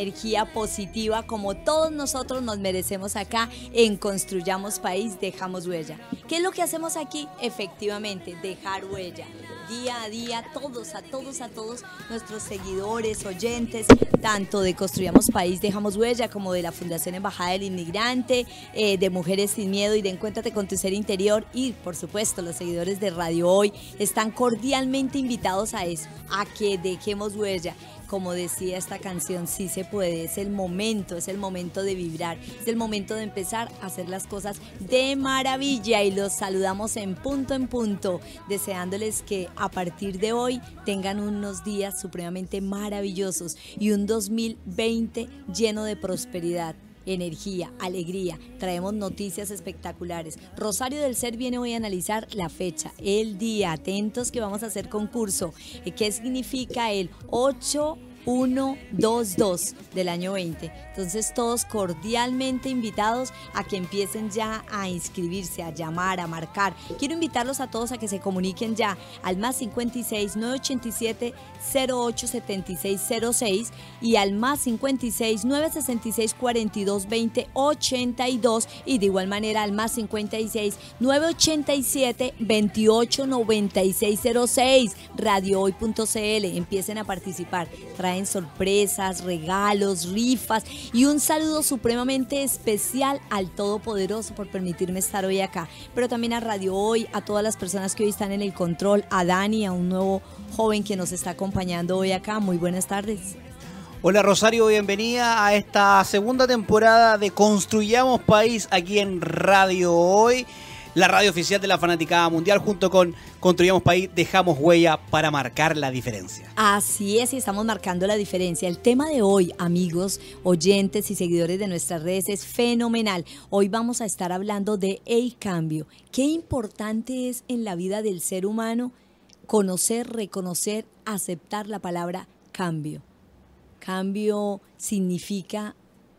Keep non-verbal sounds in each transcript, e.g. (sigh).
energía positiva como todos nosotros nos merecemos acá en Construyamos País, Dejamos Huella. ¿Qué es lo que hacemos aquí? Efectivamente, dejar huella día a día, todos, a todos, a todos nuestros seguidores, oyentes, tanto de Construyamos País, Dejamos Huella, como de la Fundación Embajada del Inmigrante, eh, de Mujeres Sin Miedo y de Encuéntrate con tu Ser Interior y, por supuesto, los seguidores de Radio Hoy están cordialmente invitados a eso, a que dejemos huella como decía esta canción, sí se puede, es el momento, es el momento de vibrar, es el momento de empezar a hacer las cosas de maravilla y los saludamos en punto en punto, deseándoles que a partir de hoy tengan unos días supremamente maravillosos y un 2020 lleno de prosperidad energía, alegría. Traemos noticias espectaculares. Rosario del Ser viene hoy a analizar la fecha, el día. Atentos que vamos a hacer concurso. Eh, ¿Qué significa el 8? 122 del año 20. Entonces todos cordialmente invitados a que empiecen ya a inscribirse, a llamar, a marcar. Quiero invitarlos a todos a que se comuniquen ya al más 56 987 087606 y al más 56 966 42 20 82 y de igual manera al más 56 987 28 9606 radiohoy.cl empiecen a participar. Traen sorpresas regalos rifas y un saludo supremamente especial al Todopoderoso por permitirme estar hoy acá. Pero también a Radio Hoy a todas las personas que hoy están en el control a Dani a un nuevo joven que nos está acompañando hoy acá. Muy buenas tardes. Hola Rosario, bienvenida a esta segunda temporada de Construyamos País aquí en Radio Hoy, la radio oficial de la Fanaticada Mundial, junto con Construyamos País, dejamos huella para marcar la diferencia. Así es, y estamos marcando la diferencia. El tema de hoy, amigos, oyentes y seguidores de nuestras redes, es fenomenal. Hoy vamos a estar hablando de el cambio. ¿Qué importante es en la vida del ser humano? Conocer, reconocer, aceptar la palabra cambio. Cambio significa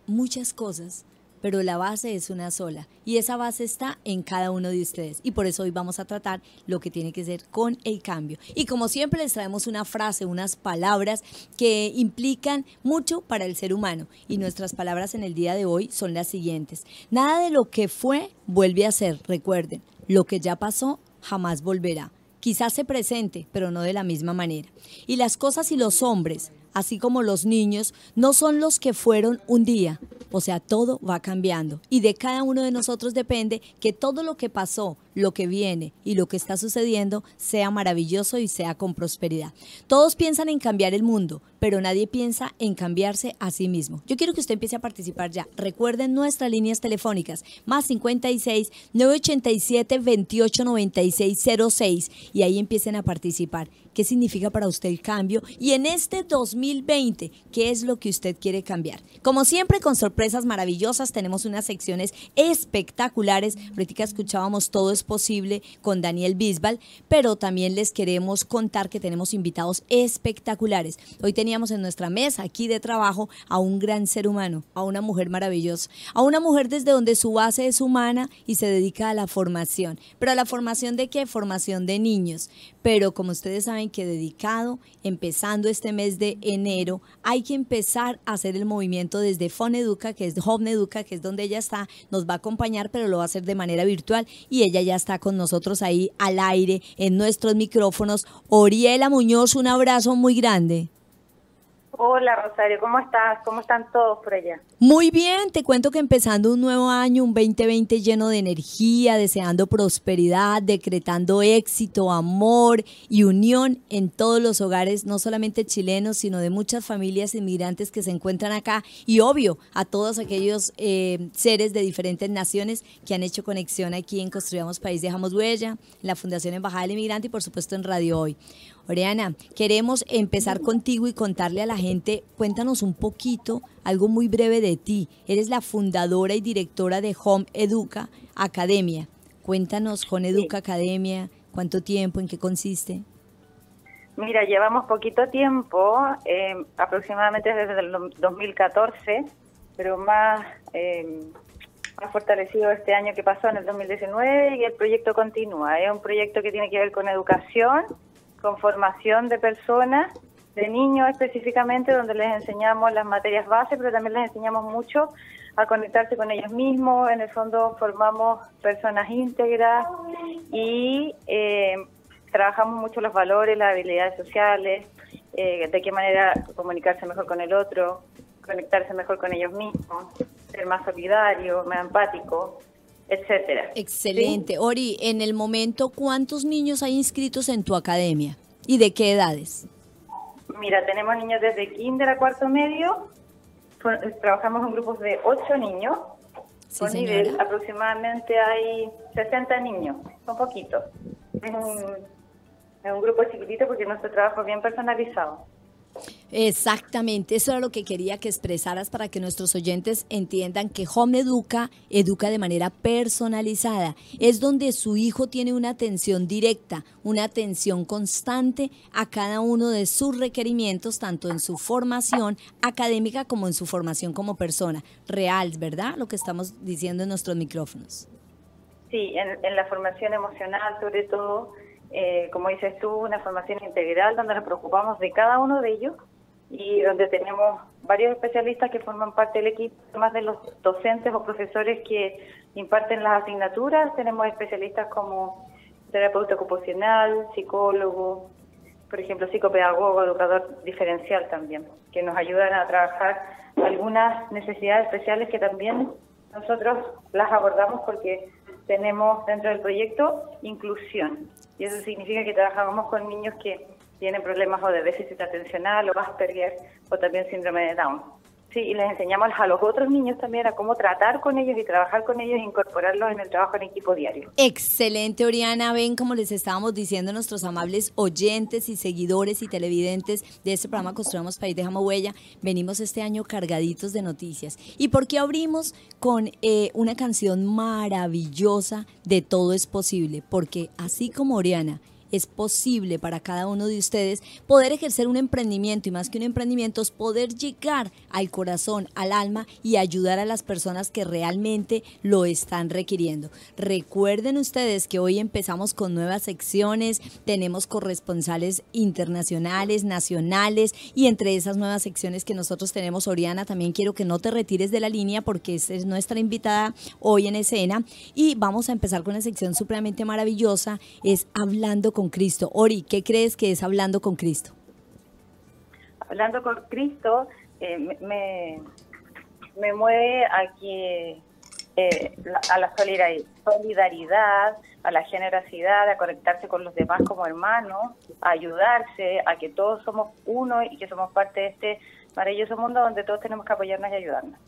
muchas cosas, pero la base es una sola y esa base está en cada uno de ustedes y por eso hoy vamos a tratar lo que tiene que ser con el cambio. Y como siempre les traemos una frase, unas palabras que implican mucho para el ser humano y nuestras palabras en el día de hoy son las siguientes. Nada de lo que fue vuelve a ser, recuerden, lo que ya pasó jamás volverá. Quizás se presente, pero no de la misma manera. Y las cosas y los hombres, así como los niños, no son los que fueron un día. O sea, todo va cambiando. Y de cada uno de nosotros depende que todo lo que pasó, lo que viene y lo que está sucediendo sea maravilloso y sea con prosperidad. Todos piensan en cambiar el mundo, pero nadie piensa en cambiarse a sí mismo. Yo quiero que usted empiece a participar ya. Recuerden nuestras líneas telefónicas, más 56 987 28 96 06 y ahí empiecen a participar. ¿Qué significa para usted el cambio? Y en este 2020, ¿qué es lo que usted quiere cambiar? Como siempre, con sorpresas maravillosas, tenemos unas secciones espectaculares. Ahorita escuchábamos Todo posible con Daniel Bisbal, pero también les queremos contar que tenemos invitados espectaculares. Hoy teníamos en nuestra mesa aquí de trabajo a un gran ser humano, a una mujer maravillosa, a una mujer desde donde su base es humana y se dedica a la formación. ¿Pero a la formación de qué? Formación de niños. Pero como ustedes saben que dedicado, empezando este mes de enero, hay que empezar a hacer el movimiento desde Foneduca, que es Home Educa, que es donde ella está, nos va a acompañar, pero lo va a hacer de manera virtual y ella ya está con nosotros ahí al aire en nuestros micrófonos. Oriela Muñoz, un abrazo muy grande. Hola Rosario, ¿cómo estás? ¿Cómo están todos por allá? Muy bien, te cuento que empezando un nuevo año, un 2020 lleno de energía, deseando prosperidad, decretando éxito, amor y unión en todos los hogares, no solamente chilenos, sino de muchas familias inmigrantes que se encuentran acá y obvio a todos aquellos eh, seres de diferentes naciones que han hecho conexión aquí en Construyamos País, Dejamos Huella, en la Fundación Embajada del Inmigrante y por supuesto en Radio Hoy. Oriana, queremos empezar contigo y contarle a la gente, cuéntanos un poquito, algo muy breve de ti. Eres la fundadora y directora de Home Educa Academia. Cuéntanos, Home Educa Academia, cuánto tiempo, en qué consiste. Mira, llevamos poquito tiempo, eh, aproximadamente desde el 2014, pero más, eh, más fortalecido este año que pasó en el 2019 y el proyecto continúa. Es un proyecto que tiene que ver con educación con formación de personas de niños específicamente, donde les enseñamos las materias base, pero también les enseñamos mucho a conectarse con ellos mismos. En el fondo formamos personas íntegras y eh, trabajamos mucho los valores, las habilidades sociales, eh, de qué manera comunicarse mejor con el otro, conectarse mejor con ellos mismos, ser más solidario, más empático, etcétera. Excelente. Ori, en el momento, ¿cuántos niños hay inscritos en tu academia y de qué edades? Mira, tenemos niños desde kinder a cuarto medio, trabajamos en grupos de ocho niños, Sí, por señora. nivel aproximadamente hay 60 niños, son poquitos. Es un, es un grupo chiquitito porque nuestro trabajo es bien personalizado. Exactamente, eso era lo que quería que expresaras para que nuestros oyentes entiendan que Home Educa educa de manera personalizada. Es donde su hijo tiene una atención directa, una atención constante a cada uno de sus requerimientos, tanto en su formación académica como en su formación como persona. Real, ¿verdad? Lo que estamos diciendo en nuestros micrófonos. Sí, en, en la formación emocional sobre todo, eh, como dices tú, una formación integral donde nos preocupamos de cada uno de ellos y donde tenemos varios especialistas que forman parte del equipo, además de los docentes o profesores que imparten las asignaturas, tenemos especialistas como terapeuta ocupacional, psicólogo, por ejemplo, psicopedagogo, educador diferencial también, que nos ayudan a trabajar algunas necesidades especiales que también nosotros las abordamos porque tenemos dentro del proyecto inclusión. Y eso significa que trabajamos con niños que tienen problemas o de déficit atencional o Asperger o también síndrome de Down. Sí, y les enseñamos a los otros niños también a cómo tratar con ellos y trabajar con ellos e incorporarlos en el trabajo en equipo diario. Excelente, Oriana. Ven, como les estábamos diciendo, nuestros amables oyentes y seguidores y televidentes de este programa Construyamos País, Dejamos Huella, venimos este año cargaditos de noticias. ¿Y por qué abrimos con eh, una canción maravillosa de Todo es Posible? Porque así como Oriana es posible para cada uno de ustedes poder ejercer un emprendimiento y más que un emprendimiento es poder llegar al corazón, al alma y ayudar a las personas que realmente lo están requiriendo. Recuerden ustedes que hoy empezamos con nuevas secciones, tenemos corresponsales internacionales, nacionales y entre esas nuevas secciones que nosotros tenemos, Oriana, también quiero que no te retires de la línea porque es es nuestra invitada hoy en escena y vamos a empezar con una sección supremamente maravillosa, es Hablando con Cristo. Ori, ¿qué crees que es Hablando con Cristo? Hablando con Cristo, eh, me, me, mueve a que eh, a la solidari- solidaridad, a la generosidad, a conectarse con los demás como hermanos, a ayudarse, a que todos somos uno y que somos parte de este maravilloso mundo donde todos tenemos que apoyarnos y ayudarnos.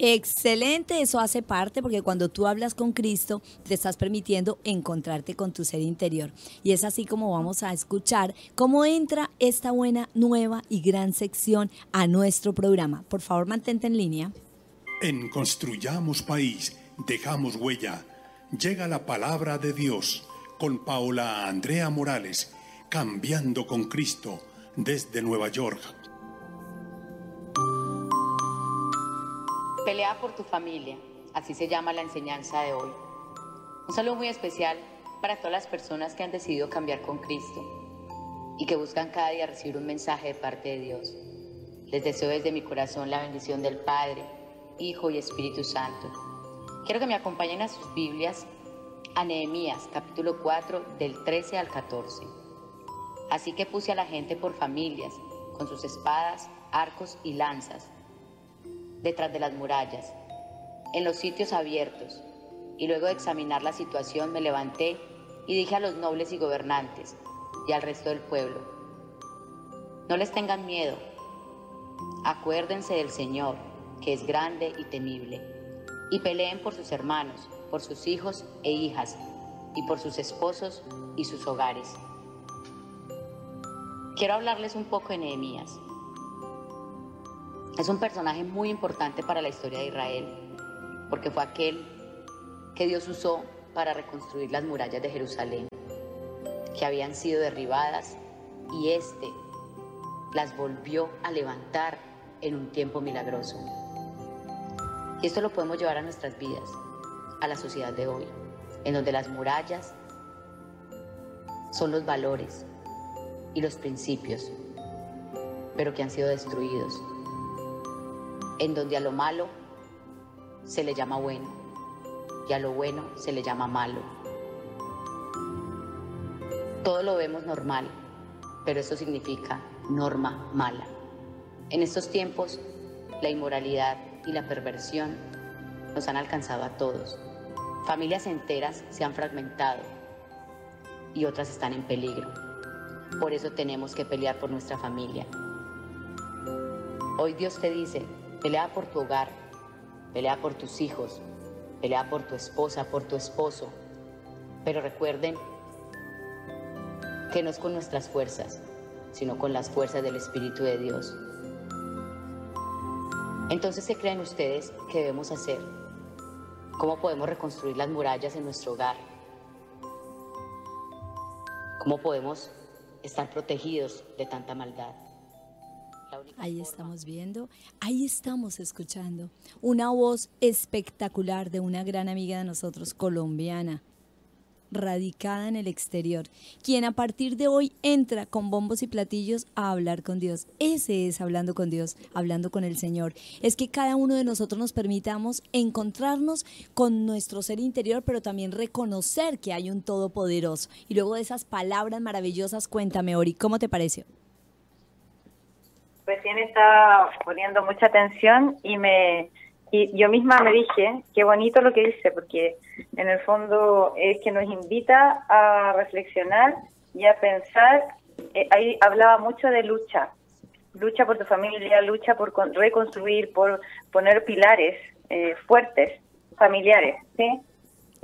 Excelente, eso hace parte porque cuando tú hablas con Cristo te estás permitiendo encontrarte con tu ser interior. Y es así como vamos a escuchar cómo entra esta buena, nueva y gran sección a nuestro programa. Por favor, mantente en línea. En Construyamos País, dejamos huella. Llega la palabra de Dios con Paola Andrea Morales, cambiando con Cristo desde Nueva York. Pelea por tu familia, así se llama la enseñanza de hoy. Un saludo muy especial para todas las personas que han decidido cambiar con Cristo y que buscan cada día recibir un mensaje de parte de Dios. Les deseo desde mi corazón la bendición del Padre, Hijo y Espíritu Santo. Quiero que me acompañen a sus Biblias a Nehemías capítulo 4 del 13 al 14. Así que puse a la gente por familias, con sus espadas, arcos y lanzas detrás de las murallas, en los sitios abiertos, y luego de examinar la situación me levanté y dije a los nobles y gobernantes y al resto del pueblo, no les tengan miedo, acuérdense del Señor, que es grande y temible, y peleen por sus hermanos, por sus hijos e hijas, y por sus esposos y sus hogares. Quiero hablarles un poco de Nehemías. Es un personaje muy importante para la historia de Israel, porque fue aquel que Dios usó para reconstruir las murallas de Jerusalén, que habían sido derribadas, y éste las volvió a levantar en un tiempo milagroso. Y esto lo podemos llevar a nuestras vidas, a la sociedad de hoy, en donde las murallas son los valores y los principios pero que han sido destruidos, en donde a lo malo se le llama bueno y a lo bueno se le llama malo. Todo lo vemos normal, pero eso significa norma mala. En estos tiempos, la inmoralidad y la perversión nos han alcanzado a todos. Familias enteras se han fragmentado y otras están en peligro. Por eso tenemos que pelear por nuestra familia. Hoy Dios te dice, pelea por tu hogar, pelea por tus hijos, pelea por tu esposa, por tu esposo. Pero recuerden que no es con nuestras fuerzas, sino con las fuerzas del Espíritu de Dios. Entonces, ¿qué creen ustedes que debemos hacer? ¿Cómo podemos reconstruir las murallas en nuestro hogar? ¿Cómo podemos estar protegidos de tanta maldad? Ahí estamos viendo, ahí estamos escuchando una voz espectacular de una gran amiga de nosotros, colombiana, radicada en el exterior, quien a partir de hoy entra con bombos y platillos a hablar con Dios. Ese es hablando con Dios, hablando con el Señor. Es que cada uno de nosotros nos permitamos encontrarnos con nuestro ser interior, pero también reconocer que hay un Todopoderoso. Y luego de esas palabras maravillosas, cuéntame, Ori, ¿cómo te pareció? Recién estaba poniendo mucha atención y me y yo misma me dije, qué bonito lo que dice, porque en el fondo es que nos invita a reflexionar y a pensar, eh, ahí hablaba mucho de lucha, lucha por tu familia, lucha por reconstruir, por poner pilares eh, fuertes, familiares, ¿sí?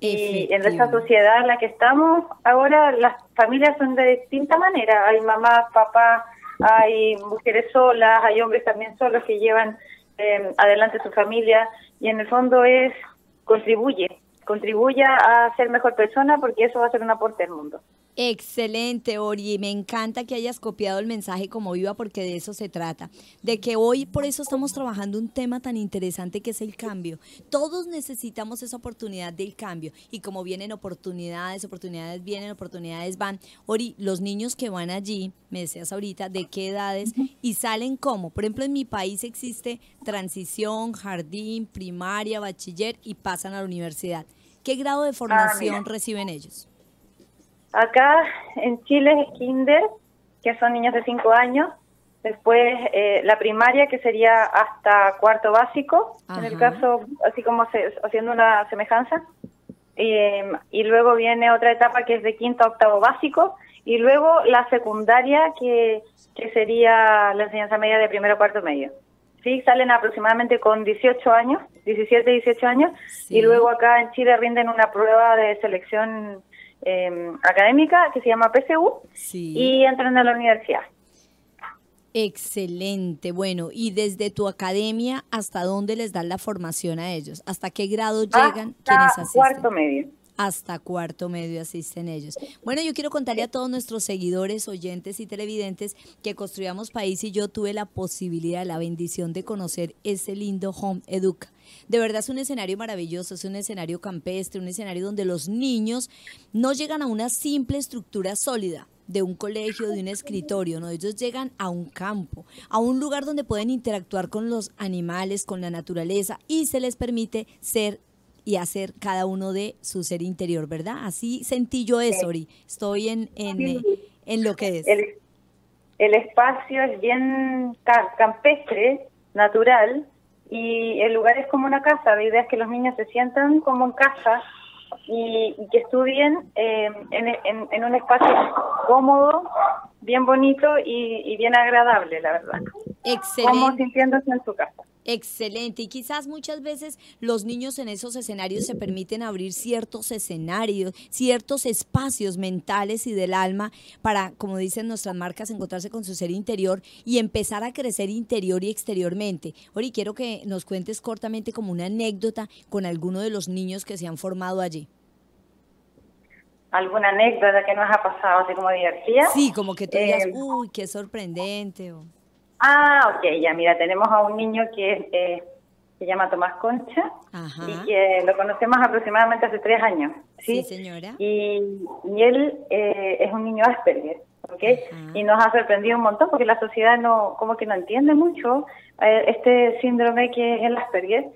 Y en esta sociedad en la que estamos, ahora las familias son de distinta manera, hay mamás, papás, hay mujeres solas, hay hombres también solos que llevan eh, adelante su familia y en el fondo es contribuye, contribuye a ser mejor persona porque eso va a ser un aporte al mundo. Excelente, Ori. Me encanta que hayas copiado el mensaje como viva porque de eso se trata. De que hoy por eso estamos trabajando un tema tan interesante que es el cambio. Todos necesitamos esa oportunidad del cambio. Y como vienen oportunidades, oportunidades vienen, oportunidades van. Ori, los niños que van allí, me decías ahorita, ¿de qué edades? Y salen como. Por ejemplo, en mi país existe transición, jardín, primaria, bachiller y pasan a la universidad. ¿Qué grado de ah, formación reciben ellos? Acá en Chile es kinder, que son niños de 5 años. Después eh, la primaria, que sería hasta cuarto básico, en el caso, así como haciendo una semejanza. y luego viene otra etapa que es de quinto a octavo básico. Y luego la secundaria, que, que sería la enseñanza media de primero a cuarto medio. Sí, salen aproximadamente con 18 años, 17, 18 años. Y luego acá en Chile rinden una prueba de selección Em, académica que se llama PSU y entran a la universidad. Excelente. Bueno, y desde tu academia, ¿hasta dónde les dan la formación a ellos? ¿Hasta qué grado llegan hasta cuarto medio. Hasta cuarto medio asisten ellos. Bueno, yo quiero contarle a todos nuestros seguidores, oyentes y televidentes que Construyamos País y yo tuve la posibilidad, la bendición de conocer ese lindo Home Educa. De verdad es un escenario maravilloso, es un escenario campestre, un escenario donde los niños no llegan a una simple estructura sólida de un colegio, de un escritorio, no, ellos llegan a un campo, a un lugar donde pueden interactuar con los animales, con la naturaleza y se les permite ser y hacer cada uno de su ser interior, ¿verdad? Así sentí yo eso, Ori. Estoy en, en, en lo que es. El, el espacio es bien campestre, natural, y el lugar es como una casa. La idea es que los niños se sientan como en casa y, que estudien eh, en, en, un espacio cómodo, bien bonito y, y bien agradable, la verdad. Excelente. Como sintiéndose en su casa. Excelente. Y quizás muchas veces los niños en esos escenarios se permiten abrir ciertos escenarios, ciertos espacios mentales y del alma para, como dicen nuestras marcas, encontrarse con su ser interior y empezar a crecer interior y exteriormente. Ori, quiero que nos cuentes cortamente como una anécdota con alguno de los niños que se han formado allí. ¿Alguna anécdota que nos ha pasado así como divertida? Sí, como que tú digas, eh, uy, qué sorprendente. O... Ah, ok, ya mira, tenemos a un niño que eh, se llama Tomás Concha y que lo conocemos aproximadamente hace tres años. Sí, señora. Y, él eh, es un niño Asperger. ¿ok? Y nos ha sorprendido un montón porque la sociedad no, como que no entiende mucho eh, este síndrome que es el Asperger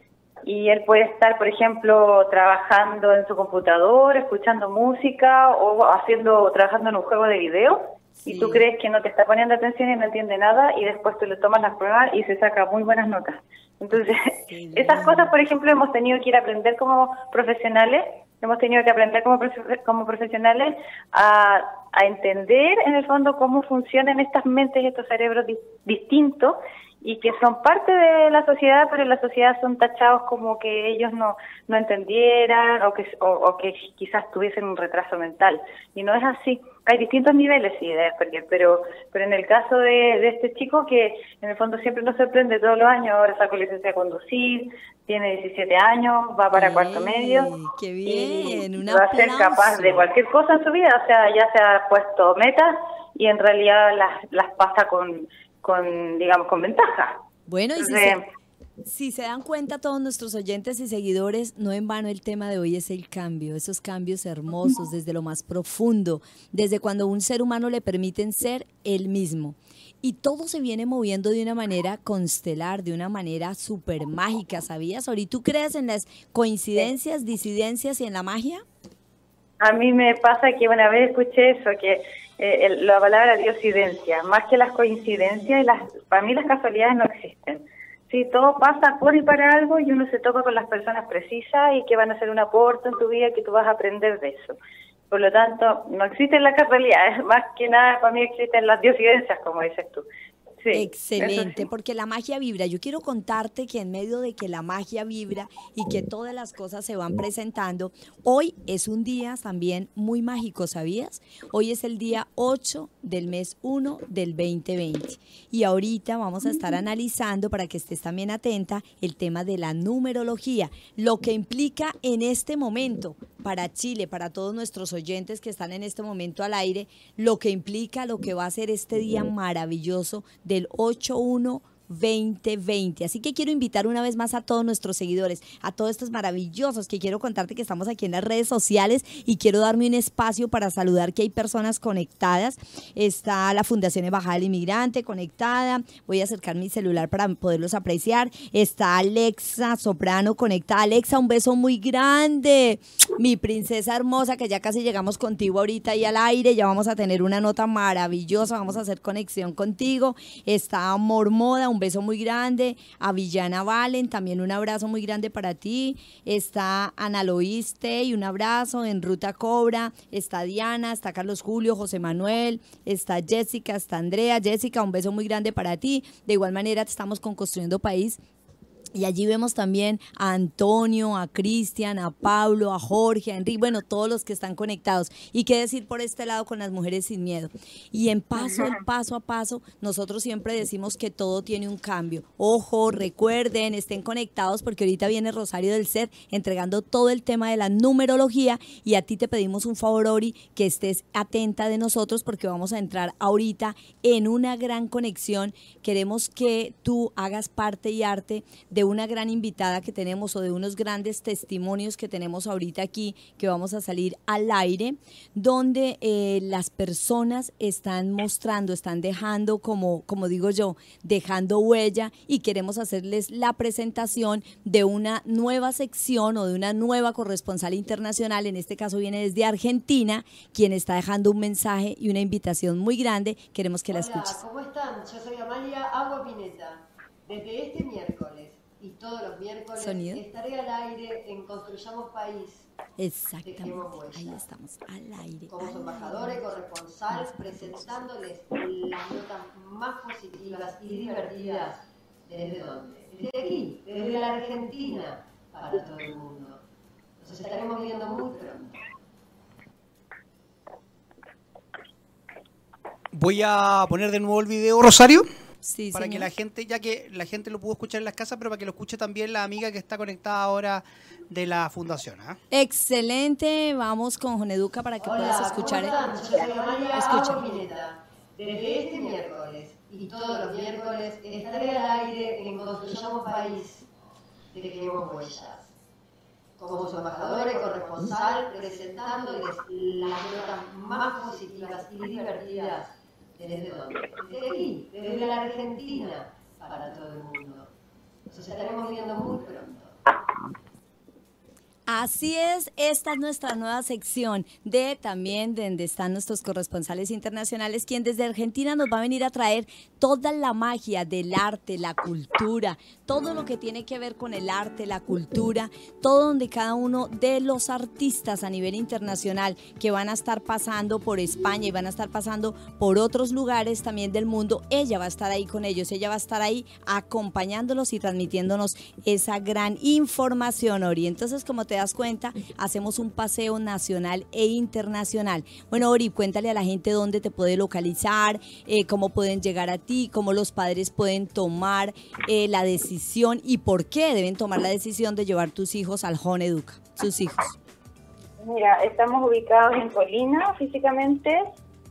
y él puede estar, por ejemplo, trabajando en su computador, escuchando música o haciendo, trabajando en un juego de video y tú crees que no te está poniendo atención y no entiende nada y después tú le tomas las pruebas y se saca muy buenas notas. Entonces, (laughs) esas cosas, por ejemplo, hemos tenido que ir a aprender como profesionales, hemos tenido que aprender como, como profesionales a, a entender en el fondo cómo funcionan estas mentes, estos cerebros distintos y que son parte de la sociedad, pero en la sociedad son tachados como que ellos no, no entendieran o que, o, que quizás tuviesen un retraso mental. Y no es así. Hay distintos niveles, sí, de Asperger, pero, pero en el caso de, de este chico que en el fondo siempre nos sorprende todos los años, ahora sacó licencia de conducir, tiene 17 años, va para cuarto medio. ¡Qué bien! Y va a ser capaz de cualquier cosa en su vida, o sea, ya se ha puesto metas y en realidad las, las pasa con con, digamos, con ventaja. Bueno, y si se, dan cuenta todos nuestros oyentes y seguidores, no en vano el tema de hoy es el cambio, esos cambios hermosos desde lo más profundo, desde cuando un ser humano le permiten ser él mismo. Y todo se viene moviendo de una manera constelar, de una manera súper mágica, ¿sabías? Ori, ¿tú crees en las coincidencias, disidencias y en la magia? A mí me pasa que una vez escuché eso, que eh, la palabra diosidencia, más que las coincidencias, las, para mí las casualidades no existen. Sí, todo pasa por y para algo y uno se toca con las personas precisas y que van a hacer un aporte en tu vida que tú vas a aprender de eso. Por lo tanto, no existen las casualidades, (laughs) más que nada para mí existen las diosidencias, como dices tú. Excelente, porque la magia vibra. Yo quiero contarte que en medio de que la magia vibra y que todas las cosas se van presentando, hoy es un día también muy mágico, ¿sabías? Hoy es el día 8 del mes 1 del 2020. Y ahorita vamos a estar analizando, para que estés también atenta, el tema de la numerología, lo que implica en este momento para Chile, para todos nuestros oyentes que están en este momento al aire, lo que implica lo que va a ser este día maravilloso del 8-1 2020. Así que quiero invitar una vez más a todos nuestros seguidores, a todos estos maravillosos que quiero contarte que estamos aquí en las redes sociales y quiero darme un espacio para saludar que hay personas conectadas. Está la Fundación Embajada del Inmigrante conectada. Voy a acercar mi celular para poderlos apreciar. Está Alexa Soprano conectada. Alexa, un beso muy grande. Mi princesa hermosa, que ya casi llegamos contigo ahorita y al aire. Ya vamos a tener una nota maravillosa. Vamos a hacer conexión contigo. Está Amor Moda, un un beso muy grande. A Villana Valen, también un abrazo muy grande para ti. Está Ana Loiste y un abrazo en Ruta Cobra. Está Diana, está Carlos Julio, José Manuel, está Jessica, está Andrea. Jessica, un beso muy grande para ti. De igual manera, estamos con Construyendo País y allí vemos también a Antonio, a Cristian, a Pablo, a Jorge, a Enrique, bueno, todos los que están conectados. Y qué decir por este lado con las mujeres sin miedo. Y en paso, el paso a paso, nosotros siempre decimos que todo tiene un cambio. Ojo, recuerden, estén conectados porque ahorita viene Rosario del Ser entregando todo el tema de la numerología y a ti te pedimos un favor, Ori, que estés atenta de nosotros porque vamos a entrar ahorita en una gran conexión. Queremos que tú hagas parte y arte de una gran invitada que tenemos o de unos grandes testimonios que tenemos ahorita aquí, que vamos a salir al aire, donde eh, las personas están mostrando, están dejando, como, como digo yo, dejando huella y queremos hacerles la presentación de una nueva sección o de una nueva corresponsal internacional, en este caso viene desde Argentina, quien está dejando un mensaje y una invitación muy grande. Queremos que la escuches. ¿Cómo están? Yo soy Amalia Agua Pineta. Desde este miércoles y todos los miércoles estaré al aire en Construyamos País. Exactamente. Ahí estamos, al aire. Como su embajadora y corresponsal, presentándoles las notas más positivas y divertidas. ¿Desde dónde? Desde aquí, desde la Argentina, para todo el mundo. Nos estaremos viendo muy pronto. Voy a poner de nuevo el video, Rosario. Sí, para que la gente, ya que la gente lo pudo escuchar en las casas, pero para que lo escuche también la amiga que está conectada ahora de la fundación. ¿ah? Excelente, vamos con Joneduca para que puedas escuchar. Escucha. Desde este miércoles y todos los miércoles estaré al aire en Construyamos País de Queremos Huellas. Como su embajadora y corresponsal, presentándoles las notas más positivas y divertidas ¿Desde dónde? Desde aquí, desde la Argentina para todo el mundo. Nos estaremos viendo muy pronto. Así es, esta es nuestra nueva sección de también de donde están nuestros corresponsales internacionales, quien desde Argentina nos va a venir a traer toda la magia del arte, la cultura, todo lo que tiene que ver con el arte, la cultura, todo donde cada uno de los artistas a nivel internacional que van a estar pasando por España y van a estar pasando por otros lugares también del mundo, ella va a estar ahí con ellos, ella va a estar ahí acompañándolos y transmitiéndonos esa gran información, Ori. Entonces, como te das cuenta, hacemos un paseo nacional e internacional. Bueno, Ori, cuéntale a la gente dónde te puede localizar, eh, cómo pueden llegar a ti, cómo los padres pueden tomar eh, la decisión y por qué deben tomar la decisión de llevar tus hijos al Home Educa, sus hijos. Mira, estamos ubicados en Colina físicamente,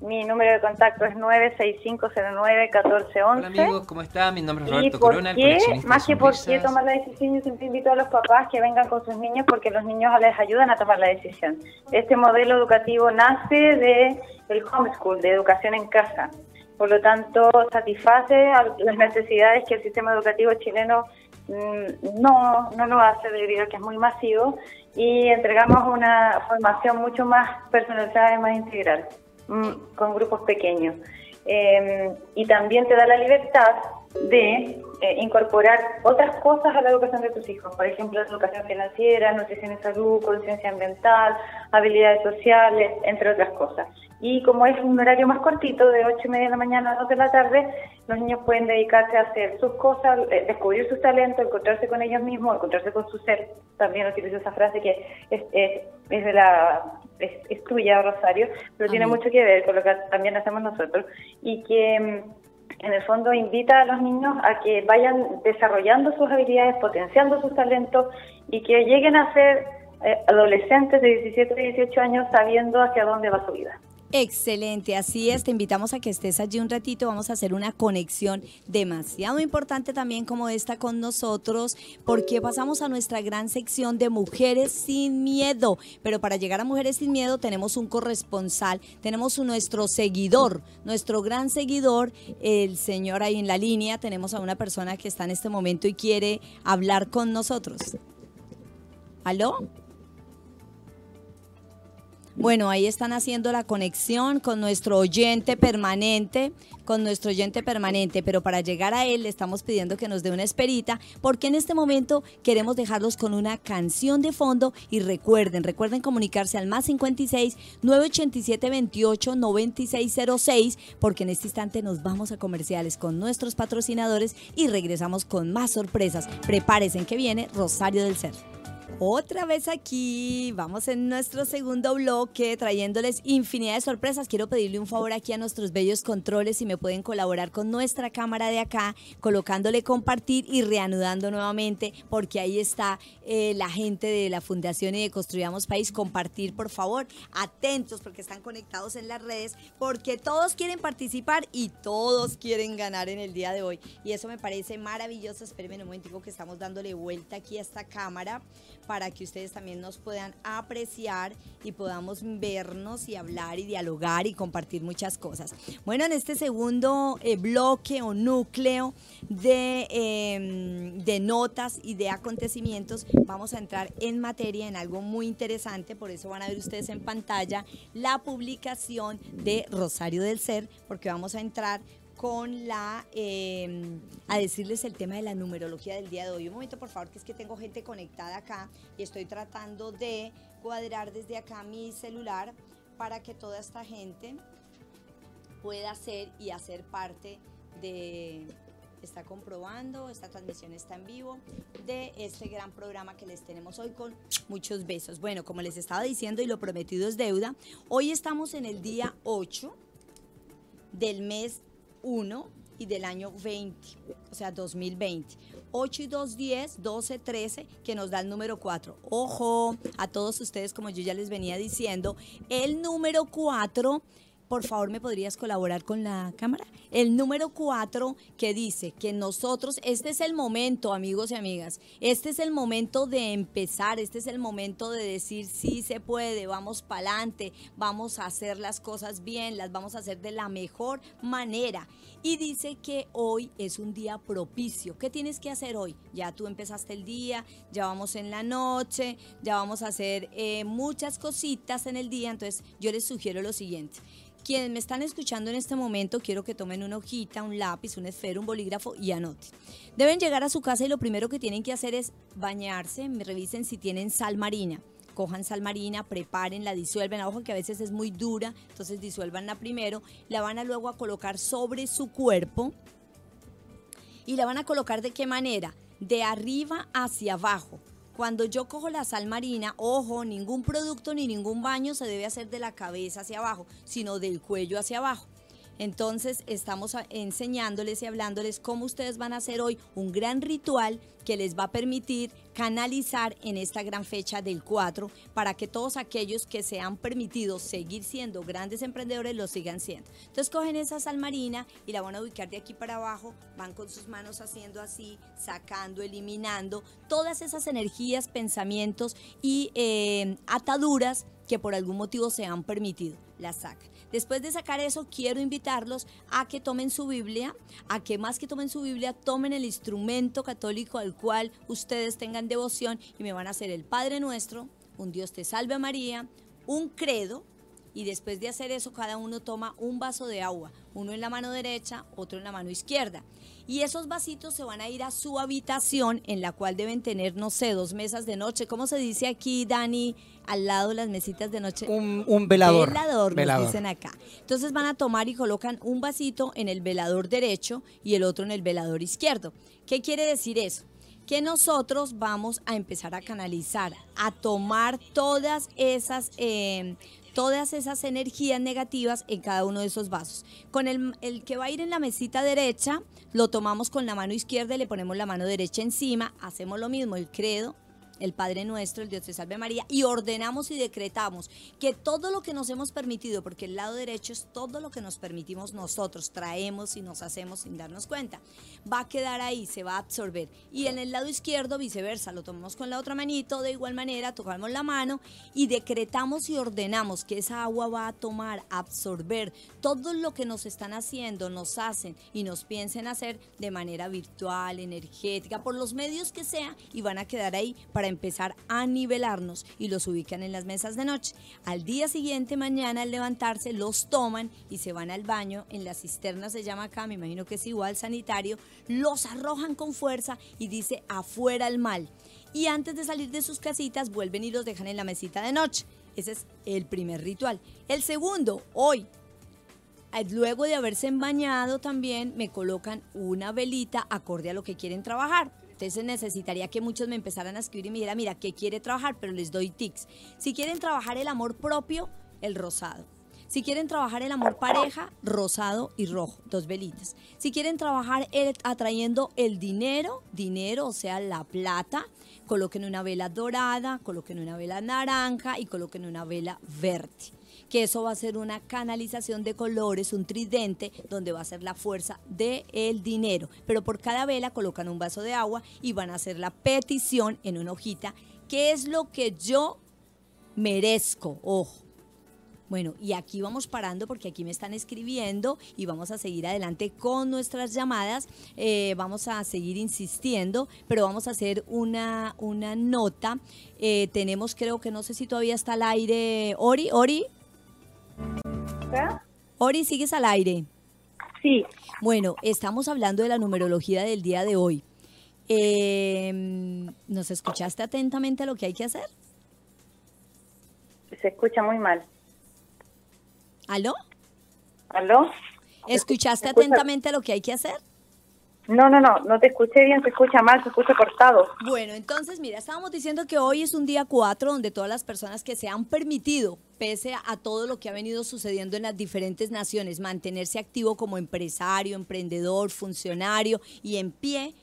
mi número de contacto es 96509-1411. Hola amigos, ¿cómo están? Mi nombre es ¿Y Roberto por Corona, el qué? coleccionista Más que por qué tomar la decisión, yo siempre invito a los papás que vengan con sus niños porque los niños les ayudan a tomar la decisión. Este modelo educativo nace de el homeschool, de educación en casa. Por lo tanto, satisface las necesidades que el sistema educativo chileno mm, no, no lo hace debido a que es muy masivo y entregamos una formación mucho más personalizada y más integral con grupos pequeños. Eh, y también te da la libertad de eh, incorporar otras cosas a la educación de tus hijos, por ejemplo, educación financiera, nutrición y salud, conciencia ambiental, habilidades sociales, entre otras cosas. Y como es un horario más cortito, de 8 y media de la mañana a 2 de la tarde, los niños pueden dedicarse a hacer sus cosas, eh, descubrir sus talentos, encontrarse con ellos mismos, encontrarse con su ser. También utilizo esa frase que es, es, es de la es, es tuya, Rosario, pero tiene mucho que ver con lo que también hacemos nosotros. Y que mm, en el fondo invita a los niños a que vayan desarrollando sus habilidades, potenciando sus talentos y que lleguen a ser eh, adolescentes de 17 y 18 años sabiendo hacia dónde va su vida. Excelente, así es, te invitamos a que estés allí un ratito, vamos a hacer una conexión demasiado importante también como esta con nosotros, porque pasamos a nuestra gran sección de Mujeres sin Miedo, pero para llegar a Mujeres sin Miedo tenemos un corresponsal, tenemos nuestro seguidor, nuestro gran seguidor, el señor ahí en la línea, tenemos a una persona que está en este momento y quiere hablar con nosotros. ¿Aló? Bueno, ahí están haciendo la conexión con nuestro oyente permanente, con nuestro oyente permanente, pero para llegar a él le estamos pidiendo que nos dé una esperita, porque en este momento queremos dejarlos con una canción de fondo y recuerden, recuerden comunicarse al más 56 987 28 9606, porque en este instante nos vamos a comerciales con nuestros patrocinadores y regresamos con más sorpresas. Prepárense que viene Rosario del Ser. Otra vez aquí, vamos en nuestro segundo bloque trayéndoles infinidad de sorpresas. Quiero pedirle un favor aquí a nuestros bellos controles si me pueden colaborar con nuestra cámara de acá, colocándole compartir y reanudando nuevamente, porque ahí está eh, la gente de la Fundación y de Construyamos País. Compartir, por favor, atentos porque están conectados en las redes, porque todos quieren participar y todos quieren ganar en el día de hoy. Y eso me parece maravilloso. Espérenme un momentico que estamos dándole vuelta aquí a esta cámara para que ustedes también nos puedan apreciar y podamos vernos y hablar y dialogar y compartir muchas cosas. Bueno, en este segundo eh, bloque o núcleo de, eh, de notas y de acontecimientos, vamos a entrar en materia en algo muy interesante, por eso van a ver ustedes en pantalla la publicación de Rosario del Ser, porque vamos a entrar con la eh, a decirles el tema de la numerología del día de hoy. Un momento, por favor, que es que tengo gente conectada acá y estoy tratando de cuadrar desde acá mi celular para que toda esta gente pueda ser y hacer parte de está comprobando, esta transmisión está en vivo de este gran programa que les tenemos hoy con muchos besos. Bueno, como les estaba diciendo y lo prometido es deuda, hoy estamos en el día 8 del mes 1 y del año 20, o sea, 2020. 8 y 2, 10, 12, 13, que nos da el número 4. Ojo, a todos ustedes, como yo ya les venía diciendo, el número 4 por favor, ¿me podrías colaborar con la cámara? El número cuatro que dice que nosotros, este es el momento, amigos y amigas, este es el momento de empezar, este es el momento de decir sí se puede, vamos para adelante, vamos a hacer las cosas bien, las vamos a hacer de la mejor manera. Y dice que hoy es un día propicio. ¿Qué tienes que hacer hoy? Ya tú empezaste el día, ya vamos en la noche, ya vamos a hacer eh, muchas cositas en el día, entonces yo les sugiero lo siguiente. Quienes me están escuchando en este momento, quiero que tomen una hojita, un lápiz, un esfero, un bolígrafo y anoten. Deben llegar a su casa y lo primero que tienen que hacer es bañarse, me revisen si tienen sal marina. Cojan sal marina, prepárenla, disuelven. Ojo que a veces es muy dura, entonces disuelvanla primero. La van a luego a colocar sobre su cuerpo. ¿Y la van a colocar de qué manera? De arriba hacia abajo. Cuando yo cojo la sal marina, ojo, ningún producto ni ningún baño se debe hacer de la cabeza hacia abajo, sino del cuello hacia abajo. Entonces estamos enseñándoles y hablándoles cómo ustedes van a hacer hoy un gran ritual que les va a permitir canalizar en esta gran fecha del 4 para que todos aquellos que se han permitido seguir siendo grandes emprendedores lo sigan siendo. Entonces cogen esa sal marina y la van a ubicar de aquí para abajo, van con sus manos haciendo así, sacando, eliminando todas esas energías, pensamientos y eh, ataduras que por algún motivo se han permitido. La sacan. Después de sacar eso, quiero invitarlos a que tomen su Biblia, a que más que tomen su Biblia, tomen el instrumento católico al cual ustedes tengan devoción y me van a hacer el Padre Nuestro, un Dios te salve María, un credo, y después de hacer eso cada uno toma un vaso de agua, uno en la mano derecha, otro en la mano izquierda. Y esos vasitos se van a ir a su habitación en la cual deben tener, no sé, dos mesas de noche. ¿Cómo se dice aquí, Dani, al lado de las mesitas de noche? Un, velador. Velador, velador. Nos dicen acá. Entonces van a tomar y colocan un vasito en el velador derecho y el otro en el velador izquierdo. ¿Qué quiere decir eso? que nosotros vamos a empezar a canalizar, a tomar todas esas eh, todas esas energías negativas en cada uno de esos vasos. Con el, el, que va a ir en la mesita derecha, lo tomamos con la mano izquierda y le ponemos la mano derecha encima, hacemos lo mismo, el credo, el Padre Nuestro, el Dios te salve María, y ordenamos y decretamos que todo lo que nos hemos permitido, porque el lado derecho es todo lo que nos permitimos nosotros, traemos y nos hacemos sin darnos cuenta, va a quedar ahí, se va a absorber. Y en el lado izquierdo, viceversa, lo tomamos con la otra manito, de igual manera, tocamos la mano y decretamos y ordenamos que esa agua va a tomar, absorber todo lo que nos están haciendo, nos hacen y nos piensen hacer de manera virtual, energética, por los medios que sea, y van a quedar ahí para empezar a nivelarnos y los ubican en las mesas de noche. Al día siguiente, mañana, al levantarse, los toman y se van al baño. En la cisterna se llama acá, me imagino que es igual sanitario. Los arrojan con fuerza y dice afuera el mal. Y antes de salir de sus casitas, vuelven y los dejan en la mesita de noche. Ese es el primer ritual. El segundo, hoy, eh, luego de haberse bañado también me colocan una velita acorde a lo que quieren trabajar. Entonces necesitaría que muchos me empezaran a escribir y me dijeran, mira, ¿qué quiere trabajar? Pero les doy tics. Si quieren trabajar el amor propio, el rosado. Si quieren trabajar el amor pareja, rosado y rojo, dos velitas. Si quieren trabajar el, atrayendo el dinero, dinero, o sea, la plata, coloquen una vela dorada, coloquen una vela naranja y coloquen una vela verde que eso va a ser una canalización de colores, un tridente, donde va a ser la fuerza del el dinero. Pero por cada vela colocan un vaso de agua y van a hacer la petición en una hojita, ¿qué es lo que yo merezco? Ojo. Bueno, y aquí vamos parando porque aquí me están escribiendo y vamos a seguir adelante con nuestras llamadas. Eh, vamos a seguir insistiendo, pero vamos a hacer una, una nota. Eh, tenemos, creo que no sé si todavía está al aire. Ori, Ori. Ori, ¿sigues al aire? Sí. Bueno, estamos hablando de la numerología del día de hoy. Em, ¿Nos escuchaste atentamente lo que hay que hacer? Se escucha muy mal. ¿Aló? ¿Aló? ¿Escuchaste atentamente lo que hay que hacer? No, no, no, no te escuché bien, se escucha mal, se escucha cortado. Bueno, entonces mira, estábamos diciendo que hoy es un día 4 donde todas las personas que se han permitido, pese a todo lo que ha venido sucediendo en las diferentes naciones, mantenerse activo como empresario, emprendedor, funcionario y en pie,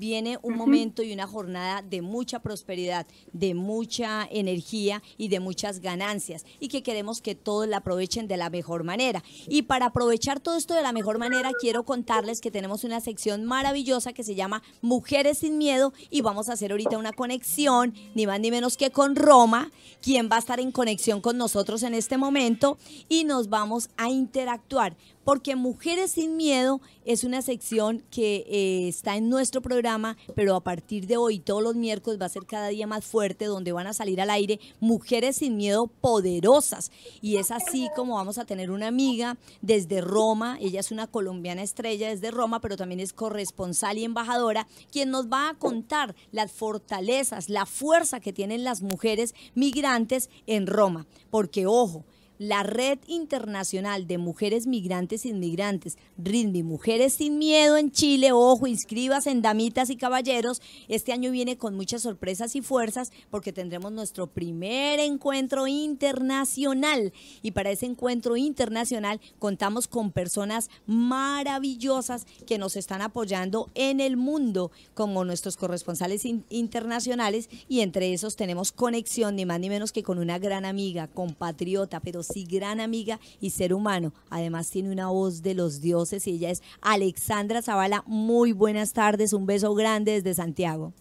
viene un momento y una jornada de mucha prosperidad, de mucha energía y de muchas ganancias y que queremos que todos la aprovechen de la mejor manera. Y para aprovechar todo esto de la mejor manera, quiero contarles que tenemos una sección maravillosa que se llama Mujeres sin Miedo y vamos a hacer ahorita una conexión, ni más ni menos que con Roma, quien va a estar en conexión con nosotros en este momento y nos vamos a interactuar porque Mujeres sin Miedo es una sección que eh, está en nuestro programa, pero a partir de hoy, todos los miércoles, va a ser cada día más fuerte, donde van a salir al aire Mujeres sin Miedo poderosas. Y es así como vamos a tener una amiga desde Roma, ella es una colombiana estrella desde Roma, pero también es corresponsal y embajadora, quien nos va a contar las fortalezas, la fuerza que tienen las mujeres migrantes en Roma. Porque, ojo, la Red Internacional de Mujeres Migrantes e Inmigrantes, RINMI, Mujeres Sin Miedo en Chile, ojo, inscríbase en Damitas y Caballeros. Este año viene con muchas sorpresas y fuerzas porque tendremos nuestro primer encuentro internacional. Y para ese encuentro internacional contamos con personas maravillosas que nos están apoyando en el mundo, como nuestros corresponsales internacionales. Y entre esos tenemos conexión, ni más ni menos que con una gran amiga, compatriota, pero y gran amiga y ser humano. Además tiene una voz de los dioses y ella es Alexandra Zavala. Muy buenas tardes, un beso grande desde Santiago.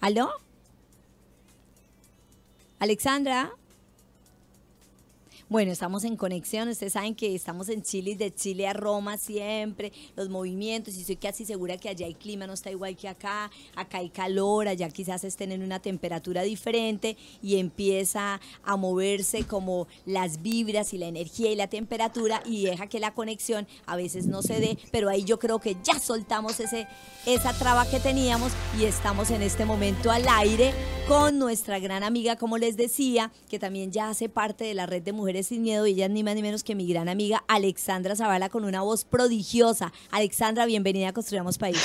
¿Aló? Alexandra. Bueno, estamos en conexión. Ustedes saben que estamos en Chile, de Chile a Roma siempre, los movimientos. Y estoy casi segura que allá el clima no está igual que acá. Acá hay calor, allá quizás estén en una temperatura diferente y empieza a moverse como las vibras y la energía y la temperatura y deja que la conexión a veces no se dé. Pero ahí yo creo que ya soltamos ese, esa traba que teníamos y estamos en este momento al aire con nuestra gran amiga, como les decía, que también ya hace parte de la red de mujeres sin Miedo, ella es ni más ni menos que mi gran amiga Alexandra Zavala con una voz prodigiosa. Alexandra, bienvenida a Construyamos País.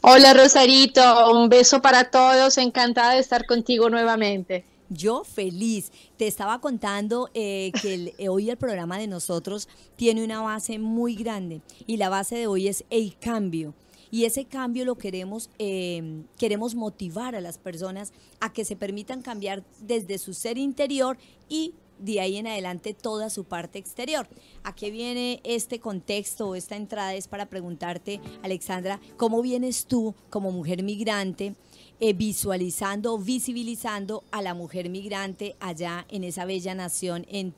Hola Rosarito, un beso para todos, encantada de estar contigo nuevamente. Yo feliz. Te estaba contando eh, que eh, hoy el programa de nosotros tiene una base muy grande y la base de hoy es el cambio. Y ese cambio lo queremos, em, queremos motivar a las personas a que se permitan cambiar desde su ser interior y de ahí en adelante toda su parte exterior. ¿A qué viene este contexto o esta entrada? Es para preguntarte, Alexandra, ¿cómo vienes tú como mujer migrante eh, visualizando, visibilizando a la mujer migrante allá en esa bella nación? En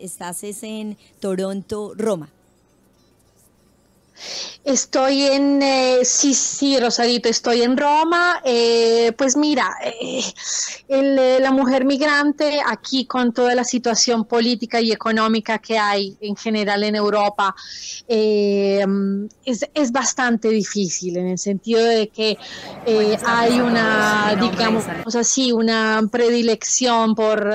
estás en Toronto, Roma. Estoy en, eh, sí, sí, Rosadito, estoy en Roma. Eh, pues mira, eh, la mujer migrante aquí con toda la situación política y económica que hay en general en Europa es, bastante difícil en el sentido de que hay una, digamos así, una predilección por,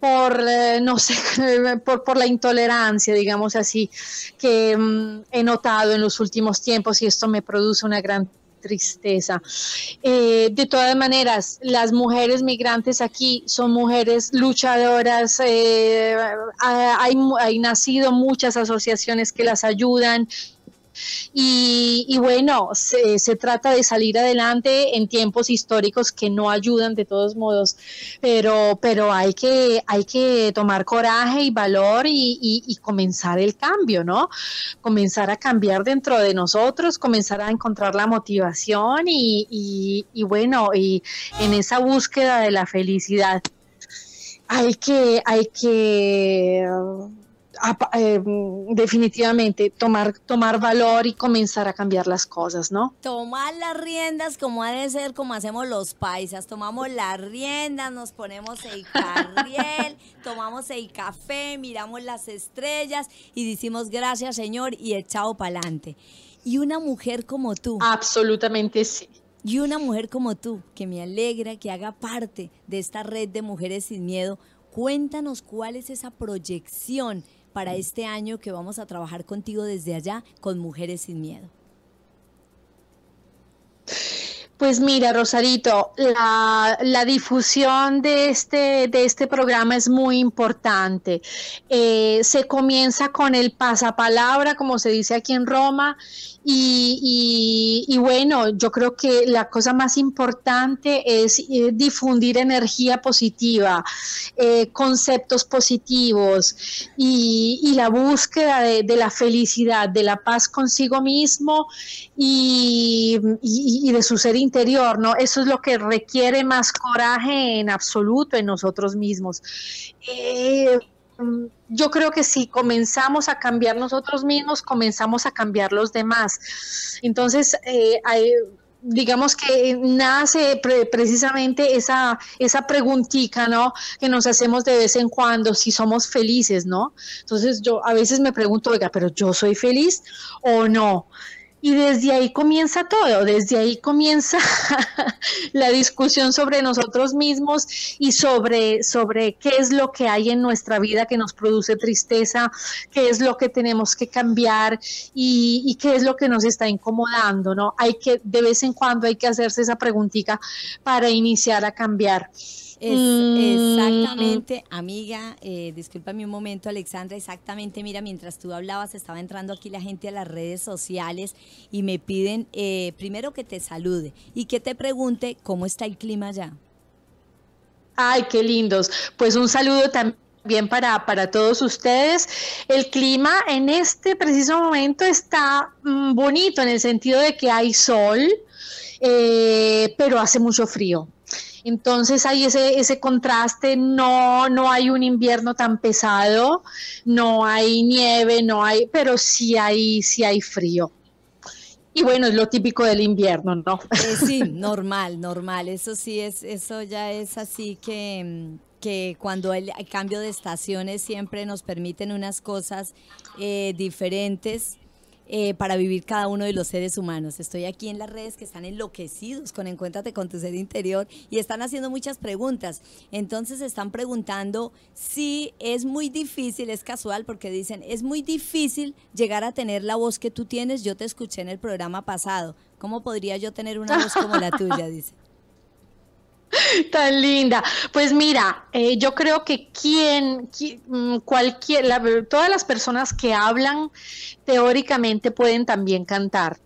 por no sé, (laughs) por, por la intolerancia, digamos así, que mm, he en los últimos tiempos y esto me produce una gran tristeza. Eh, de todas maneras, las mujeres migrantes aquí son mujeres luchadoras, eh, hay, hay nacido muchas asociaciones que las ayudan, y, bueno, se, trata de salir adelante en tiempos históricos que no ayudan de todos modos, pero, pero hay, que, hay que tomar coraje y valor y, comenzar el cambio, ¿no? Comenzar a cambiar dentro de nosotros, comenzar a encontrar la motivación y, y bueno, y en esa búsqueda de la felicidad hay que, hay que eh, definitivamente tomar, tomar valor y comenzar a cambiar las cosas, ¿no? Tomar las riendas como ha de ser, como hacemos los paisas, tomamos las riendas, nos ponemos el carriel, (laughs) tomamos el café, miramos las estrellas y decimos gracias Señor y echado para adelante. Y una mujer como tú. Absolutamente sí. Y una mujer como tú, que me alegra que haga parte de esta red de mujeres sin miedo, cuéntanos cuál es esa proyección para este año que vamos a trabajar contigo desde allá con Mujeres sin Miedo? Pues mira, Rosarito, la, difusión de este, de este programa es muy importante. Eh, se comienza con el pasapalabra, como se dice aquí en Roma, y, bueno, yo creo que la cosa más importante es eh, difundir energía positiva, eh, conceptos positivos y, la búsqueda de, la felicidad, de la paz consigo mismo y, de su ser interior, ¿no? Eso es lo que requiere más coraje en absoluto en nosotros mismos. Eh, yo creo que si comenzamos a cambiar nosotros mismos, comenzamos a cambiar los demás. Entonces, eh, digamos que nace precisamente esa, esa preguntita, ¿no? Que nos hacemos de vez en cuando, si somos felices, ¿no? Entonces yo a veces me pregunto, oiga, pero yo soy feliz o no. Y desde ahí comienza todo, desde ahí comienza (laughs) la discusión sobre nosotros mismos y sobre, sobre qué es lo que hay en nuestra vida que nos produce tristeza, qué es lo que tenemos que cambiar y, y qué es lo que nos está incomodando, ¿no? Hay que, de vez en cuando hay que hacerse esa preguntita para iniciar a cambiar. Es, mm. exactamente, amiga, eh, discúlpame un momento, Alexandra, exactamente, mira, mientras tú hablabas, estaba entrando aquí la gente a las redes sociales y me piden eh, primero que te salude y que te pregunte cómo está el clima allá. Ay, qué lindos. Pues un saludo también para, para todos ustedes. El clima en este preciso momento está mm, bonito en el sentido de que hay sol, eh, pero hace mucho frío. Entonces hay ese, ese contraste, no, no hay un invierno tan pesado, no hay nieve, no hay, pero sí hay, sí hay frío. Y bueno, es lo típico del invierno, ¿no? Eh, sí, (laughs) normal, normal. Eso sí es, eso ya es así que, que cuando el, cambio de estaciones siempre nos permiten unas cosas eh, diferentes eh, para vivir cada uno de los seres humanos. Estoy aquí en las redes que están enloquecidos con Encuéntrate con tu ser interior y están haciendo muchas preguntas. Entonces están preguntando si es muy difícil, es casual porque dicen, es muy difícil llegar a tener la voz que tú tienes. Yo te escuché en el programa pasado. ¿Cómo podría yo tener una voz como la tuya? (laughs) Dice. Tan linda. Pues mira, eh, yo creo que quien, mm, cualquier, todas las personas que hablan teóricamente pueden también cantar.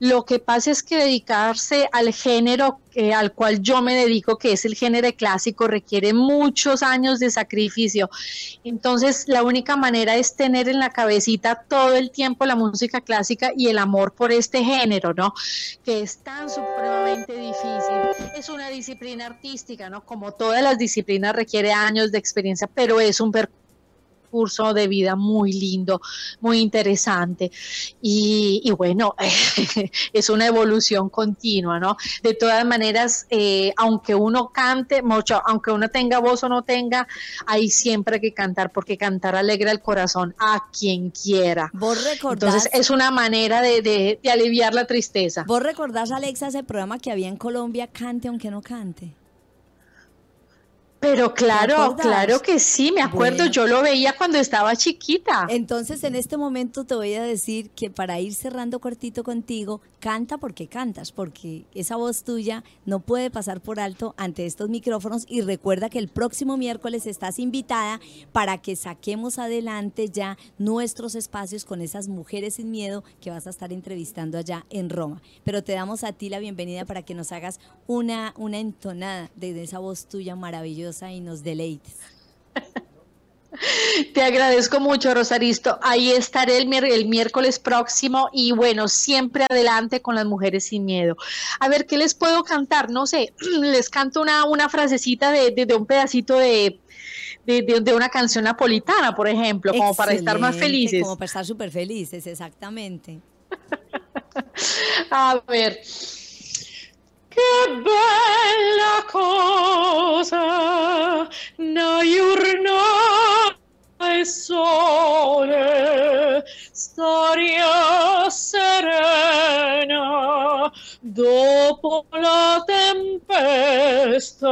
Lo que pasa es que dedicarse al género al cual yo me dedico, que es el género clásico, requiere muchos años de sacrificio. Entonces, la única manera es tener en la cabecita todo el tiempo la música clásica y el amor por este género, ¿no? Que es tan supremamente difícil. Es una disciplina artística, ¿no? Como todas las disciplinas requiere años de experiencia, pero es un percurso curso de vida muy lindo, muy interesante. Y, bueno, (laughs) es una evolución continua, ¿no? De todas maneras, eh, aunque uno cante mucho, aunque uno tenga voz o no tenga, hay siempre que cantar, porque cantar alegra el corazón a quien quiera. ¿Vos Entonces, es una manera de, de, de aliviar la tristeza. ¿Vos recordás, Alexa, ese programa que había en Colombia, Cante aunque no cante? Pero claro, claro que sí, me acuerdo, yo lo veía cuando estaba chiquita. Entonces, en este momento te voy a decir que para ir cerrando cortito contigo, canta porque cantas, porque esa voz tuya no puede pasar por alto ante estos micrófonos y recuerda que el próximo miércoles estás invitada para que saquemos adelante ya nuestros espacios con esas mujeres sin miedo que vas a estar entrevistando allá en Roma. Pero te damos a ti la bienvenida para que nos hagas una, una entonada de esa voz tuya maravillosa y nos deleites. (laughs) Te agradezco mucho, Rosaristo. Ahí estaré el, el, miércoles próximo y bueno, siempre adelante con las mujeres sin miedo. A ver, ¿qué les puedo cantar? No sé, (clears throat) les canto una, una frasecita de, de, un pedacito de, de, una canción napolitana, por ejemplo, como para estar más felices. Como para estar súper felices, exactamente. (laughs) A ver. Che bella cosa, diurno e sole, storia serena, dopo la tempesta,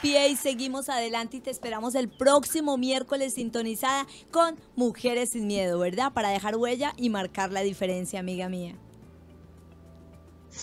pie y seguimos adelante y te esperamos el próximo miércoles sintonizada con Mujeres sin Miedo, ¿verdad? Para dejar huella y marcar la diferencia, amiga mía.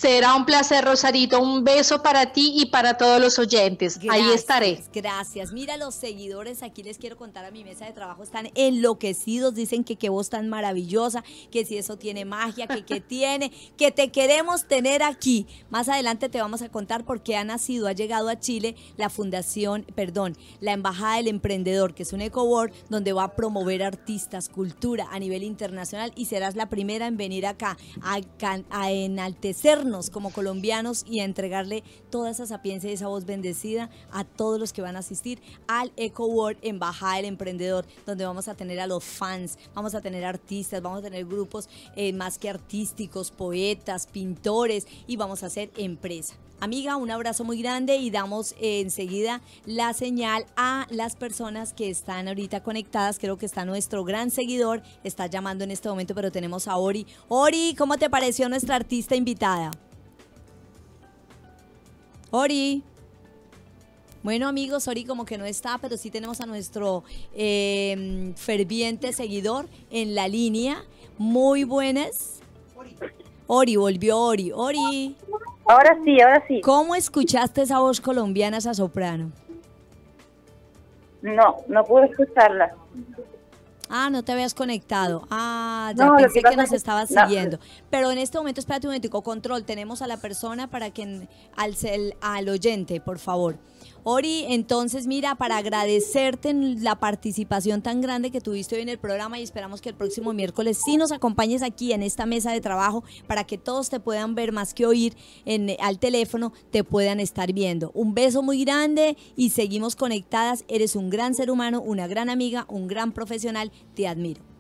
Será un placer, Rosarito. Un beso para ti y para todos los oyentes. Ahí estaré. Gracias. Mira, los seguidores aquí les quiero contar a mi mesa de trabajo están enloquecidos. Dicen que qué voz tan maravillosa, que si eso tiene magia, que qué (laughs) tiene, que te queremos tener aquí. Más adelante te vamos a contar por qué ha nacido, ha llegado a Chile la fundación, perdón, la Embajada del Emprendedor, que es un ecoboard donde va a promover artistas, cultura a nivel internacional y serás la primera en venir acá a, a como colombianos y a entregarle toda esa sapiencia y esa voz bendecida a todos los que van a asistir al Eco World Embajada del Emprendedor, donde vamos a tener a los fans, vamos a tener artistas, vamos a tener grupos eh, más que artísticos, poetas, pintores y vamos a hacer empresa. Amiga, un abrazo muy grande y damos eh, enseguida la señal a las personas que están ahorita conectadas. Creo que está nuestro gran seguidor, está llamando en este momento, pero tenemos a Ori. Ori, ¿cómo te pareció nuestra artista invitada? Ori. Bueno amigos, Ori como que no está, pero sí tenemos a nuestro em, ferviente seguidor en la línea. Muy buenas. Ori, volvió Ori. Ori. Ahora sí, ahora sí. ¿Cómo escuchaste esa voz colombiana, esa soprano? No, no pude escucharla. Ah, no te habías conectado. Ah, ya pensé que, nos estabas siguiendo. Pero en este momento, espérate un momentico, control, tenemos a la persona para que, al, al oyente, por favor. Ori, entonces mira, para agradecerte la participación tan grande que tuviste hoy en el programa y esperamos que el próximo miércoles sí nos acompañes aquí en esta mesa de trabajo para que todos te puedan ver más que oír en, al teléfono, te puedan estar viendo. Un beso muy grande y seguimos conectadas. Eres un gran ser humano, una gran amiga, un gran profesional. Te admiro.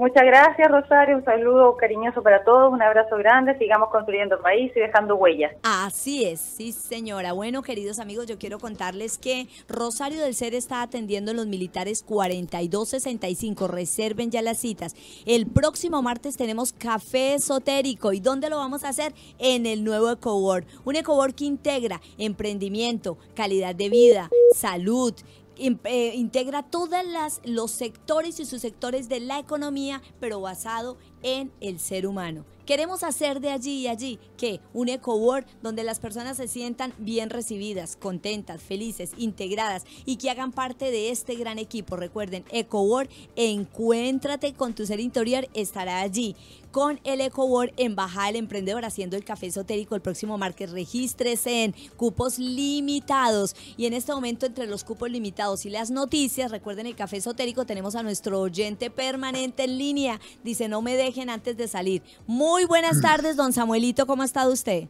Muchas gracias, Rosario. Un saludo cariñoso para todos. Un abrazo grande. Sigamos construyendo país y dejando huellas. Así es, sí, señora. Bueno, queridos amigos, yo quiero contarles que Rosario del Ser está atendiendo en los militares 4265. Reserven ya las citas. El próximo martes tenemos café esotérico. ¿Y dónde lo vamos a hacer? En el nuevo EcoWorld. Un EcoWorld que integra emprendimiento, calidad de vida, salud, eh, integra todos los sectores y sus sectores de la economía, pero basado en el ser humano. Queremos hacer de allí y allí que un eco donde las personas se sientan bien recibidas, contentas, felices, integradas y que hagan parte de este gran equipo. Recuerden, EcoWord, encuéntrate con tu ser interior, estará allí con el EcoWord en Baja del Emprendedor haciendo el café esotérico el próximo martes. Regístrese en cupos limitados. Y en este momento, entre los cupos limitados y las noticias, recuerden el café esotérico, tenemos a nuestro oyente permanente en línea. Dice, no me dejen antes de salir. Muy buenas mm. tardes, don Samuelito, ¿cómo ha estado usted?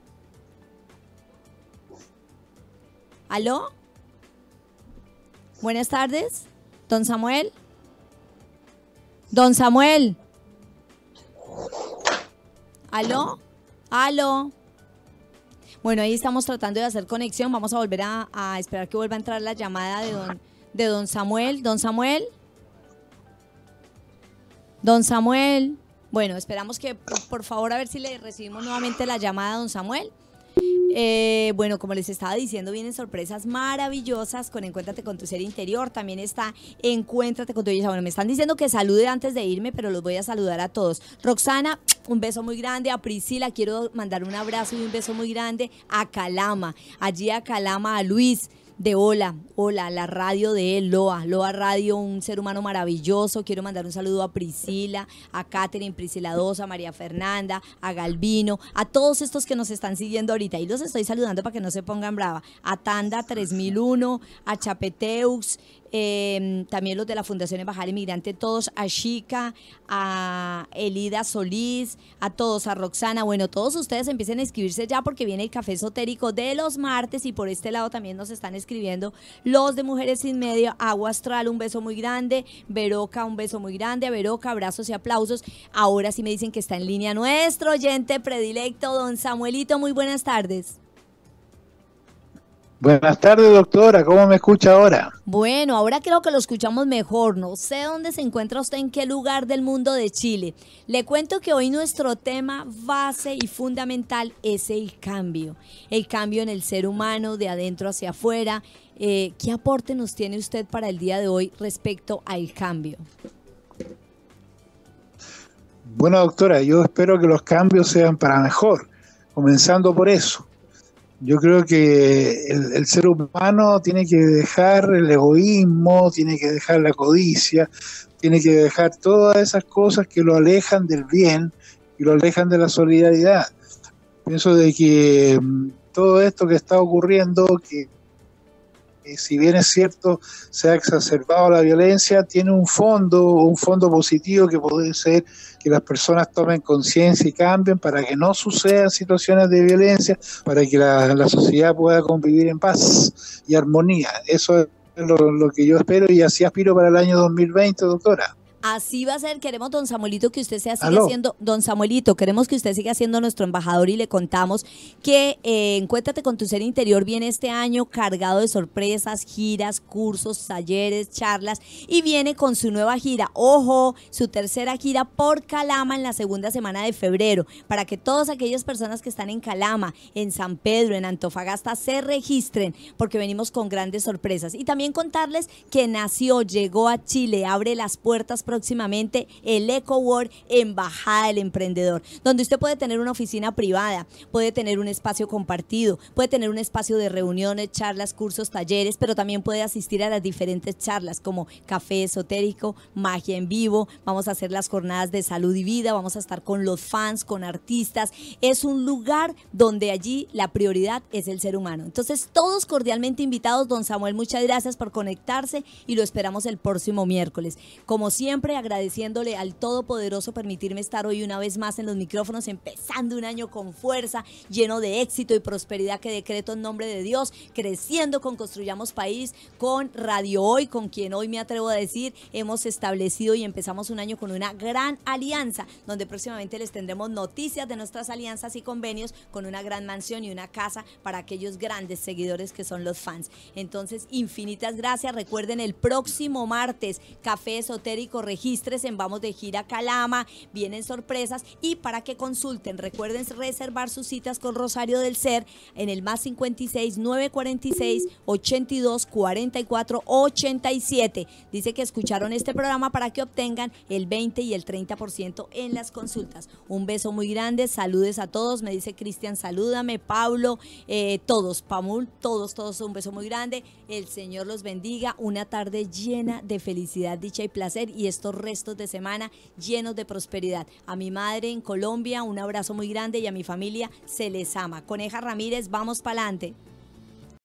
¿Aló? Buenas tardes, don Samuel. Don Samuel. ¿Aló? ¿Aló? Bueno, ahí estamos tratando de hacer conexión. Vamos a volver a, esperar que vuelva a entrar la llamada de don, de don Samuel. Don Samuel. Don Samuel. Bueno, esperamos que por, favor a ver si le recibimos nuevamente la llamada a don Samuel. Eh, bueno, como les estaba diciendo, vienen sorpresas maravillosas con Encuéntrate con tu ser interior. También está Encuéntrate con tu belleza. Bueno, me están diciendo que salude antes de irme, pero los voy a saludar a todos. Roxana, un beso muy grande. A Priscila, quiero mandar un abrazo y un beso muy grande. A Calama, allí a Calama, a Luis de Hola, Hola, la radio de Loa, Loa Radio, un ser humano maravilloso. Quiero mandar un saludo a Priscila, a Catherine, Priscila Dosa, a María Fernanda, a Galvino, a todos estos que nos están siguiendo ahorita. Y los estoy saludando para que no se pongan brava. A Tanda 3001, a Chapeteux, Em, también los de la Fundación Embajada Inmigrante, todos, a Chica, a Elida Solís, a todos, a Roxana, bueno, todos ustedes empiecen a inscribirse ya porque viene el café esotérico de los martes y por este lado también nos están escribiendo los de Mujeres Sin Medio, Agua Astral, un beso muy grande, Veroca, un beso muy grande, a Veroca, abrazos y aplausos. Ahora sí me dicen que está en línea nuestro oyente predilecto, don Samuelito, muy buenas tardes. Buenas tardes, doctora. ¿Cómo me escucha ahora? Bueno, ahora creo que lo escuchamos mejor. No sé dónde se encuentra usted, en qué lugar del mundo de Chile. Le cuento que hoy nuestro tema base y fundamental es el cambio. El cambio en el ser humano, de adentro hacia afuera. Eh, ¿Qué aporte nos tiene usted para el día de hoy respecto al cambio? Bueno, doctora, yo espero que los cambios sean para mejor, comenzando por eso yo creo que el, ser humano tiene que dejar el egoísmo, tiene que dejar la codicia, tiene que dejar todas esas cosas que lo alejan del bien y lo alejan de la solidaridad. Pienso de que mm, todo esto que está ocurriendo, que, si bien es cierto se ha exacerbado la violencia, tiene un fondo, un fondo positivo que puede ser que las personas tomen conciencia y cambien para que no sucedan situaciones de violencia, para que la, sociedad pueda convivir en paz y armonía. Eso es lo, lo que yo espero y así aspiro para el año 2020, doctora. Así va a ser, queremos, don Samuelito, que usted sea, siga siendo, don Samuelito, queremos que usted siga siendo nuestro embajador y le contamos que eh, Encuéntrate con tu ser interior viene este año cargado de sorpresas, giras, cursos, talleres, charlas y viene con su nueva gira, ojo, su tercera gira por Calama en la segunda semana de febrero, para que todas aquellas personas que están en Calama, en San Pedro, en Antofagasta, se registren, porque venimos con grandes sorpresas. Y también contarles que nació, llegó a Chile, abre las puertas próximamente el Eco World Embajada del Emprendedor, donde usted puede tener una oficina privada, puede tener un espacio compartido, puede tener un espacio de reuniones, charlas, cursos, talleres, pero también puede asistir a las diferentes charlas como café esotérico, magia en vivo, vamos a hacer las jornadas de salud y vida, vamos a estar con los fans, con artistas. Es un lugar donde allí la prioridad es el ser humano. Entonces, todos cordialmente invitados, don Samuel, muchas gracias por conectarse y lo esperamos el próximo miércoles. Como siempre, agradeciéndole al Todopoderoso permitirme estar hoy una vez más en los micrófonos, empezando un año con fuerza, lleno de éxito y prosperidad que decreto en nombre de Dios, creciendo con Construyamos País, con Radio Hoy, con quien hoy me atrevo a decir, hemos establecido y empezamos un año con una gran alianza, donde próximamente les tendremos noticias de nuestras alianzas y convenios con una gran mansión y una casa para aquellos grandes seguidores que son los fans. Entonces, infinitas gracias. Recuerden el próximo martes, Café Esotérico registres en Vamos de Gira Calama, vienen sorpresas y para que consulten, recuerden reservar sus citas con Rosario del Ser en el más 56 946 82 44 87. Dice que escucharon este programa para que obtengan el 20 y el 30% en las consultas. Un beso muy grande, saludes a todos, me dice Cristian, salúdame, Pablo, eh, todos, Pamul, todos, todos, un beso muy grande. El Señor los bendiga, una tarde llena de felicidad, dicha y placer y estos restos de semana llenos de prosperidad. A mi madre en Colombia, un abrazo muy grande y a mi familia se les ama. Coneja Ramírez, vamos para adelante.